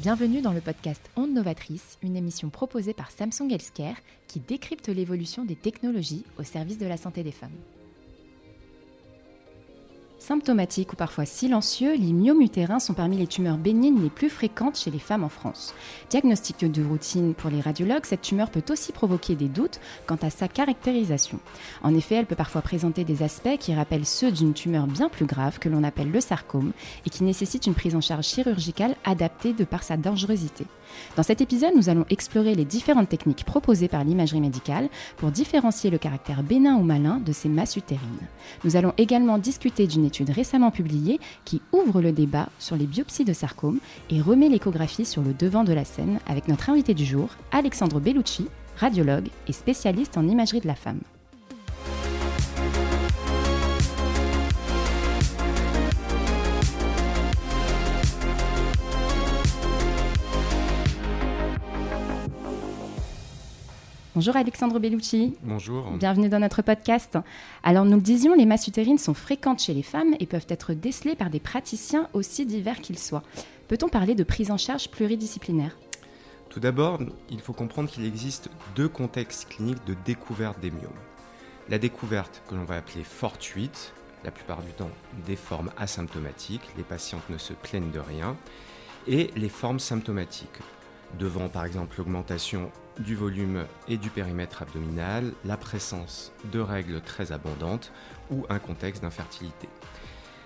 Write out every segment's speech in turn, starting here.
Bienvenue dans le podcast Onde Novatrice, une émission proposée par Samsung Healthcare qui décrypte l'évolution des technologies au service de la santé des femmes. Symptomatiques ou parfois silencieux, les myomes utérins sont parmi les tumeurs bénignes les plus fréquentes chez les femmes en France. Diagnostic de routine pour les radiologues, cette tumeur peut aussi provoquer des doutes quant à sa caractérisation. En effet, elle peut parfois présenter des aspects qui rappellent ceux d'une tumeur bien plus grave que l'on appelle le sarcome et qui nécessite une prise en charge chirurgicale adaptée de par sa dangerosité. Dans cet épisode, nous allons explorer les différentes techniques proposées par l'imagerie médicale pour différencier le caractère bénin ou malin de ces masses utérines. Nous allons également discuter d'une étude récemment publiée qui ouvre le débat sur les biopsies de sarcome et remet l'échographie sur le devant de la scène avec notre invité du jour, Alexandre Bellucci, radiologue et spécialiste en imagerie de la femme. Bonjour Alexandre Bellucci. Bonjour. Bienvenue dans notre podcast. Alors nous le disions, les masses utérines sont fréquentes chez les femmes et peuvent être décelées par des praticiens aussi divers qu'ils soient. Peut-on parler de prise en charge pluridisciplinaire? Tout d'abord, il faut comprendre qu'il existe deux contextes cliniques de découverte des myomes. La découverte que l'on va appeler fortuite, la plupart du temps des formes asymptomatiques, les patientes ne se plaignent de rien, et les formes symptomatiques, devant par exemple l'augmentation du volume et du périmètre abdominal, la présence de règles très abondantes ou un contexte d'infertilité.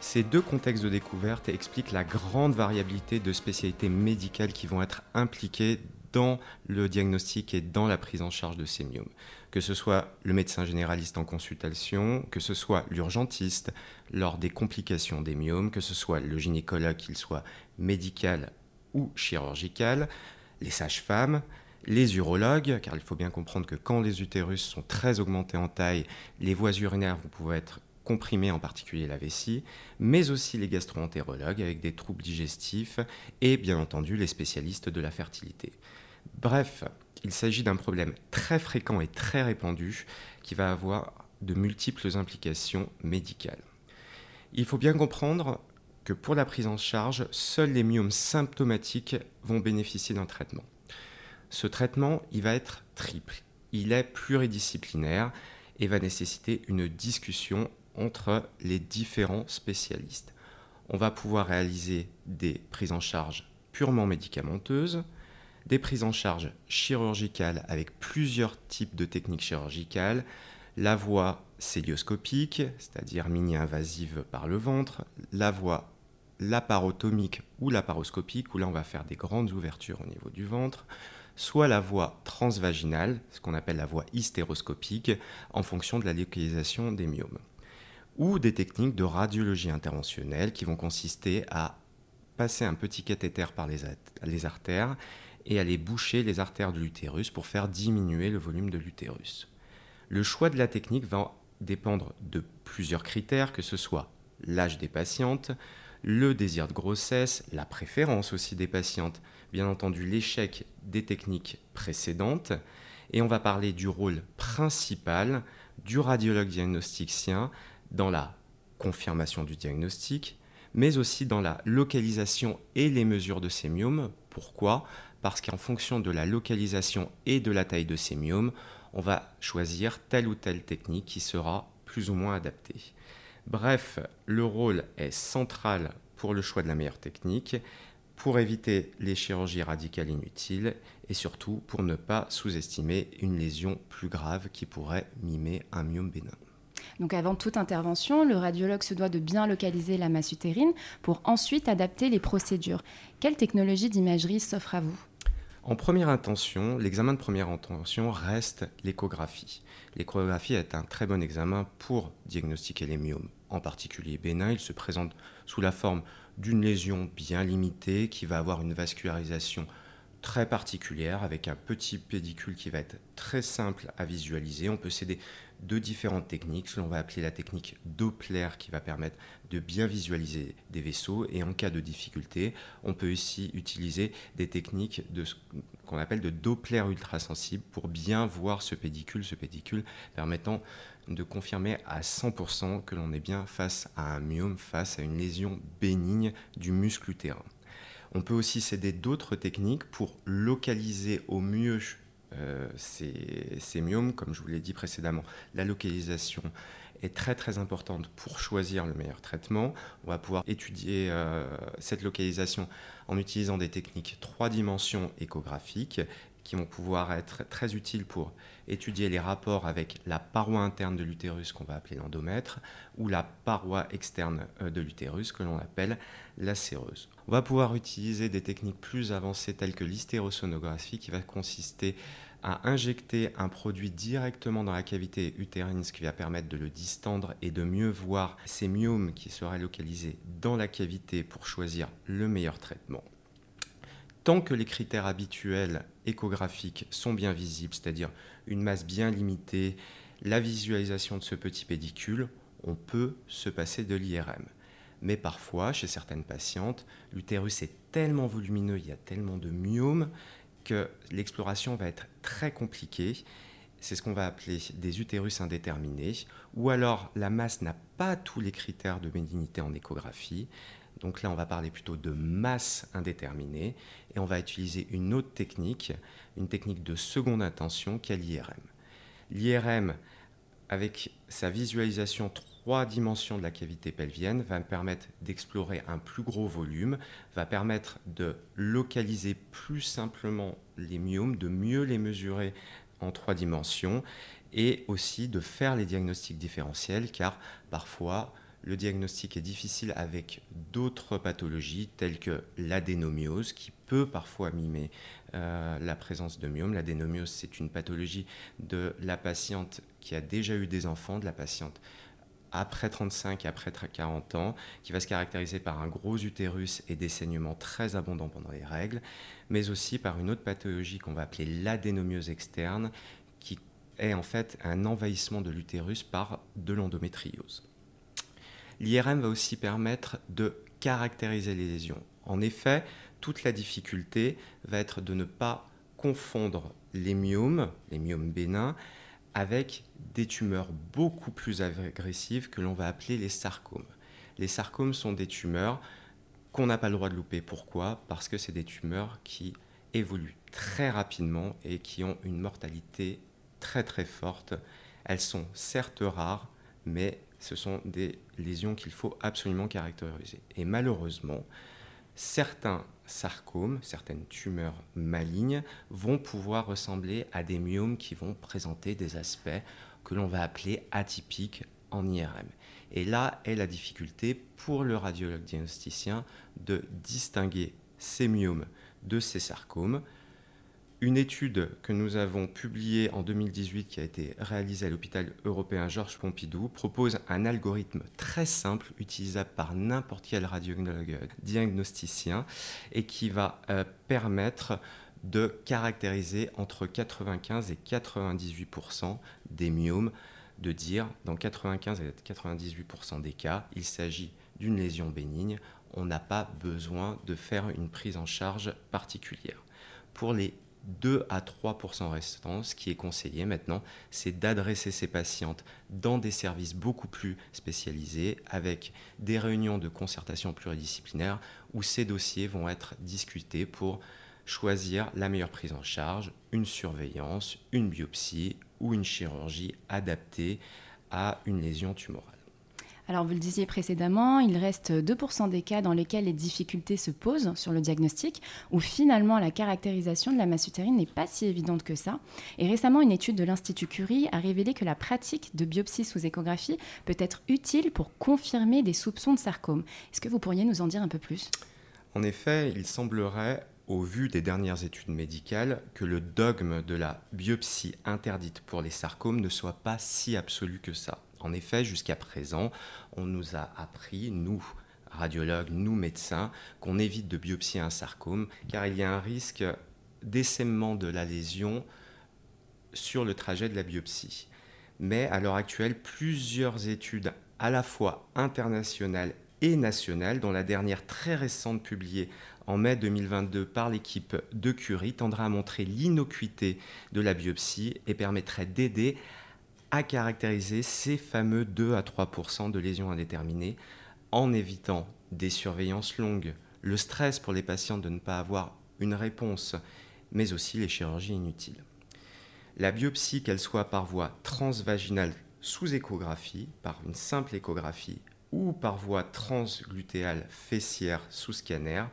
Ces deux contextes de découverte expliquent la grande variabilité de spécialités médicales qui vont être impliquées dans le diagnostic et dans la prise en charge de ces myomes. Que ce soit le médecin généraliste en consultation, que ce soit l'urgentiste lors des complications des myomes, que ce soit le gynécologue, qu'il soit médical ou chirurgical, les sages-femmes, les urologues, car il faut bien comprendre que quand les utérus sont très augmentés en taille, les voies urinaires vont pouvoir être comprimées, en particulier la vessie, mais aussi les gastroentérologues avec des troubles digestifs et bien entendu les spécialistes de la fertilité. Bref, il s'agit d'un problème très fréquent et très répandu qui va avoir de multiples implications médicales. Il faut bien comprendre que pour la prise en charge, seuls les myomes symptomatiques vont bénéficier d'un traitement. Ce traitement, il va être triple. Il est pluridisciplinaire et va nécessiter une discussion entre les différents spécialistes. On va pouvoir réaliser des prises en charge purement médicamenteuses, des prises en charge chirurgicales avec plusieurs types de techniques chirurgicales, la voie célioscopique, c'est-à-dire mini-invasive par le ventre, la voie laparotomique ou laparoscopique, où là on va faire des grandes ouvertures au niveau du ventre, soit la voie transvaginale, ce qu'on appelle la voie hystéroscopique, en fonction de la localisation des myomes, ou des techniques de radiologie interventionnelle qui vont consister à passer un petit cathéter par les, les artères et aller boucher les artères de l'utérus pour faire diminuer le volume de l'utérus. Le choix de la technique va dépendre de plusieurs critères, que ce soit l'âge des patientes, le désir de grossesse, la préférence aussi des patientes, bien entendu l'échec des techniques précédentes, et on va parler du rôle principal du radiologue diagnosticien dans la confirmation du diagnostic, mais aussi dans la localisation et les mesures de ces. Pourquoi? Parce qu'en fonction de la localisation et de la taille de ces on va choisir telle ou telle technique qui sera plus ou moins adaptée. Bref, le rôle est central pour le choix de la meilleure technique pour éviter les chirurgies radicales inutiles et surtout pour ne pas sous-estimer une lésion plus grave qui pourrait mimer un myome bénin. Donc avant toute intervention, le radiologue se doit de bien localiser la masse utérine pour ensuite adapter les procédures. Quelle technologie d'imagerie s'offre à vous? En première intention, l'examen de première intention reste l'échographie. L'échographie est un très bon examen pour diagnostiquer les myomes. En particulier bénin, il se présente sous la forme d'une lésion bien limitée qui va avoir une vascularisation très particulière avec un petit pédicule qui va être très simple à visualiser. On peut s'aider de différentes techniques, ce l'on va appeler la technique Doppler qui va permettre de bien visualiser des vaisseaux et en cas de difficulté, on peut aussi utiliser des techniques de qu'on appelle de Doppler ultrasensible pour bien voir ce pédicule, ce pédicule permettant de confirmer à 100% que l'on est bien face à un myome, face à une lésion bénigne du muscle utérin. On peut aussi s'aider d'autres techniques pour localiser au mieux euh, ces, comme je vous l'ai dit précédemment. La localisation est très très importante pour choisir le meilleur traitement. On va pouvoir étudier euh, cette localisation en utilisant des techniques trois dimensions échographiques qui vont pouvoir être très utiles pour étudier les rapports avec la paroi interne de l'utérus qu'on va appeler l'endomètre ou la paroi externe euh, de l'utérus que l'on appelle la séreuse. On va pouvoir utiliser des techniques plus avancées telles que l'hystérosonographie qui va consister à injecter un produit directement dans la cavité utérine, ce qui va permettre de le distendre et de mieux voir ces myomes qui seraient localisés dans la cavité pour choisir le meilleur traitement tant que les critères habituels échographiques sont bien visibles, c'est-à-dire une masse bien limitée, la visualisation de ce petit pédicule, on peut se passer de l'IRM. Mais parfois, chez certaines patientes, l'utérus est tellement volumineux, il y a tellement de myomes que l'exploration va être très compliquée. C'est ce qu'on va appeler des utérus indéterminés, ou alors la masse n'a pas tous les critères de bénignité en échographie, donc là, on va parler plutôt de masse indéterminée et on va utiliser une autre technique, une technique de seconde intention qui est l'IRM. L'IRM, avec sa visualisation trois dimensions de la cavité pelvienne, va me permettre d'explorer un plus gros volume, va permettre de localiser plus simplement les myomes, de mieux les mesurer en trois dimensions et aussi de faire les diagnostics différentiels car parfois le diagnostic est difficile avec d'autres pathologies telles que l'adénomiose qui peut parfois mimer euh, la présence de myome. L'adénomiose, c'est une pathologie de la patiente qui a déjà eu des enfants, de la patiente après 35 et après 40 ans, qui va se caractériser par un gros utérus et des saignements très abondants pendant les règles, mais aussi par une autre pathologie qu'on va appeler l'adénomiose externe, qui est en fait un envahissement de l'utérus par de l'endométriose. L'IRM va aussi permettre de caractériser les lésions. En effet, toute la difficulté va être de ne pas confondre les myomes, les myomes bénins, avec des tumeurs beaucoup plus agressives que l'on va appeler les sarcomes. Les sarcomes sont des tumeurs qu'on n'a pas le droit de louper. Pourquoi? Parce que c'est des tumeurs qui évoluent très rapidement et qui ont une mortalité très très forte. Elles sont certes rares, mais ce sont des lésions qu'il faut absolument caractériser. Et malheureusement, certains sarcomes, certaines tumeurs malignes vont pouvoir ressembler à des myomes qui vont présenter des aspects que l'on va appeler atypiques en IRM. Et là est la difficulté pour le radiologue diagnosticien de distinguer ces myomes de ces sarcomes une étude que nous avons publiée en 2018 qui a été réalisée à l'hôpital européen Georges Pompidou propose un algorithme très simple utilisable par n'importe quel radiologue diagnosticien et qui va euh, permettre de caractériser entre 95 et 98% des myomes, de dire dans 95 et 98% des cas, il s'agit d'une lésion bénigne, on n'a pas besoin de faire une prise en charge particulière. Pour les 2 à 3% restants, ce qui est conseillé maintenant, c'est d'adresser ces patientes dans des services beaucoup plus spécialisés, avec des réunions de concertation pluridisciplinaire où ces dossiers vont être discutés pour choisir la meilleure prise en charge, une surveillance, une biopsie ou une chirurgie adaptée à une lésion tumorale. Alors, vous le disiez précédemment, il reste 2% des cas dans lesquels les difficultés se posent sur le diagnostic, où finalement la caractérisation de la masse utérine n'est pas si évidente que ça. Et récemment, une étude de l'Institut Curie a révélé que la pratique de biopsie sous échographie peut être utile pour confirmer des soupçons de sarcome. Est-ce que vous pourriez nous en dire un peu plus? En effet, il semblerait au vu des dernières études médicales, que le dogme de la biopsie interdite pour les sarcomes ne soit pas si absolu que ça. En effet, jusqu'à présent, on nous a appris, nous, radiologues, nous, médecins, qu'on évite de biopsier un sarcome, car il y a un risque d'essaimement de la lésion sur le trajet de la biopsie. Mais à l'heure actuelle, plusieurs études à la fois internationales et nationales, dont la dernière très récente publiée en mai 2022 par l'équipe de Curie, tendra à montrer l'innocuité de la biopsie et permettrait d'aider caractériser ces fameux 2 à 3% de lésions indéterminées en évitant des surveillances longues le stress pour les patients de ne pas avoir une réponse, mais aussi les chirurgies inutiles. La biopsie, qu'elle soit par voie transvaginale sous échographie, par une simple échographie, ou par voie transglutéale fessière sous scanner,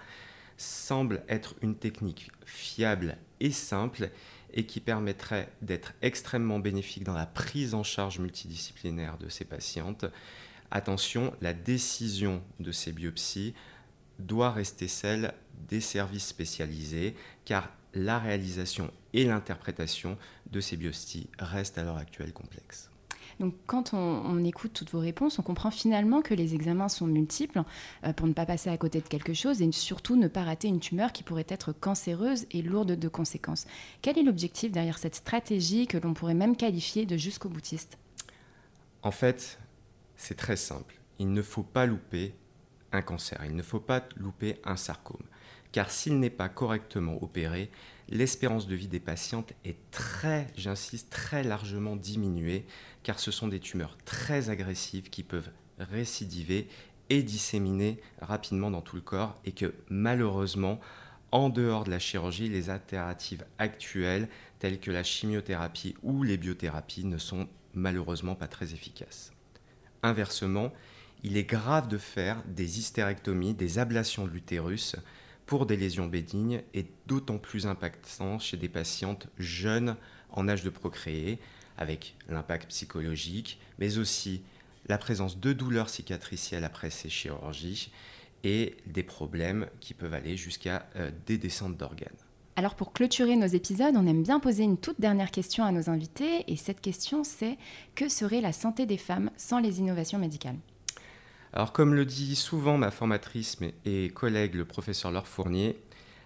semble être une technique fiable et simple et qui permettrait d'être extrêmement bénéfique dans la prise en charge multidisciplinaire de ces patientes. Attention, la décision de ces biopsies doit rester celle des services spécialisés car la réalisation et l'interprétation de ces biopsies restent à l'heure actuelle complexes. Donc quand on, écoute toutes vos réponses, on comprend finalement que les examens sont multiples euh, pour ne pas passer à côté de quelque chose et surtout ne pas rater une tumeur qui pourrait être cancéreuse et lourde de conséquences. Quel est l'objectif derrière cette stratégie que l'on pourrait même qualifier de jusqu'au boutiste En fait, c'est très simple. Il ne faut pas louper un cancer, il ne faut pas louper un sarcome. Car s'il n'est pas correctement opéré, l'espérance de vie des patientes est très, j'insiste, très largement diminuée, car ce sont des tumeurs très agressives qui peuvent récidiver et disséminer rapidement dans tout le corps, et que malheureusement, en dehors de la chirurgie, les alternatives actuelles, telles que la chimiothérapie ou les biothérapies, ne sont malheureusement pas très efficaces. Inversement, il est grave de faire des hystérectomies, des ablations de l'utérus, pour des lésions bénignes et d'autant plus impactant chez des patientes jeunes en âge de procréer, avec l'impact psychologique, mais aussi la présence de douleurs cicatricielles après ces chirurgies et des problèmes qui peuvent aller jusqu'à euh, des descentes d'organes. Alors pour clôturer nos épisodes, on aime bien poser une toute dernière question à nos invités et cette question c'est que serait la santé des femmes sans les innovations médicales? Alors comme le dit souvent ma formatrice et collègue le professeur Laure Fournier,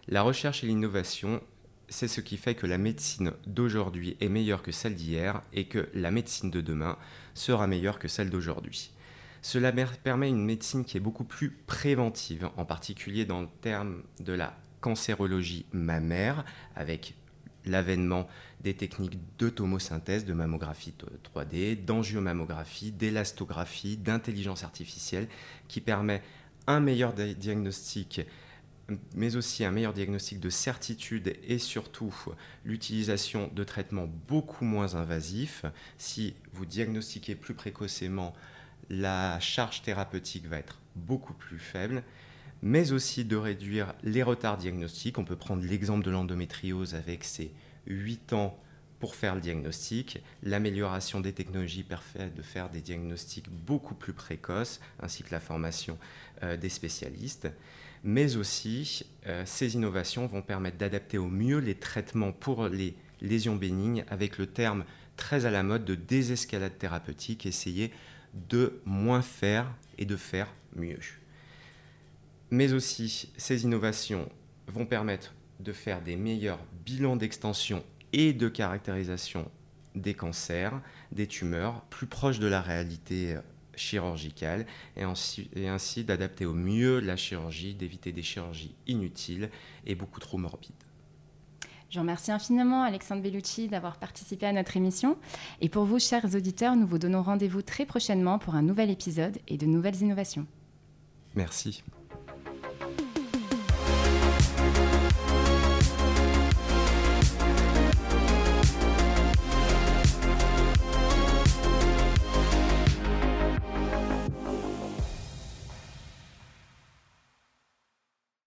la recherche et l'innovation, c'est ce qui fait que la médecine d'aujourd'hui est meilleure que celle d'hier et que la médecine de demain sera meilleure que celle d'aujourd'hui. Cela permet une médecine qui est beaucoup plus préventive, en particulier dans le terme de la cancérologie mammaire, avec l'avènement des techniques d'automosynthèse, de mammographie 3D, d'angiomammographie, d'élastographie, d'intelligence artificielle, qui permet un meilleur diagnostic mais aussi un meilleur diagnostic de certitude et surtout l'utilisation de traitements beaucoup moins invasifs. Si vous diagnostiquez plus précocement, la charge thérapeutique va être beaucoup plus faible mais aussi de réduire les retards diagnostiques. On peut prendre l'exemple de l'endométriose avec ses 8 ans pour faire le diagnostic. L'amélioration des technologies permet de faire des diagnostics beaucoup plus précoces, ainsi que la formation euh, des spécialistes. Mais aussi, euh, ces innovations vont permettre d'adapter au mieux les traitements pour les lésions bénignes, avec le terme très à la mode de désescalade thérapeutique, essayer de moins faire et de faire mieux mais aussi ces innovations vont permettre de faire des meilleurs bilans d'extension et de caractérisation des cancers, des tumeurs, plus proches de la réalité euh, chirurgicale, et ainsi, d'adapter au mieux la chirurgie, d'éviter des chirurgies inutiles et beaucoup trop morbides. Je remercie infiniment Alexandre Bellucci d'avoir participé à notre émission. Et pour vous, chers auditeurs, nous vous donnons rendez-vous très prochainement pour un nouvel épisode et de nouvelles innovations. Merci.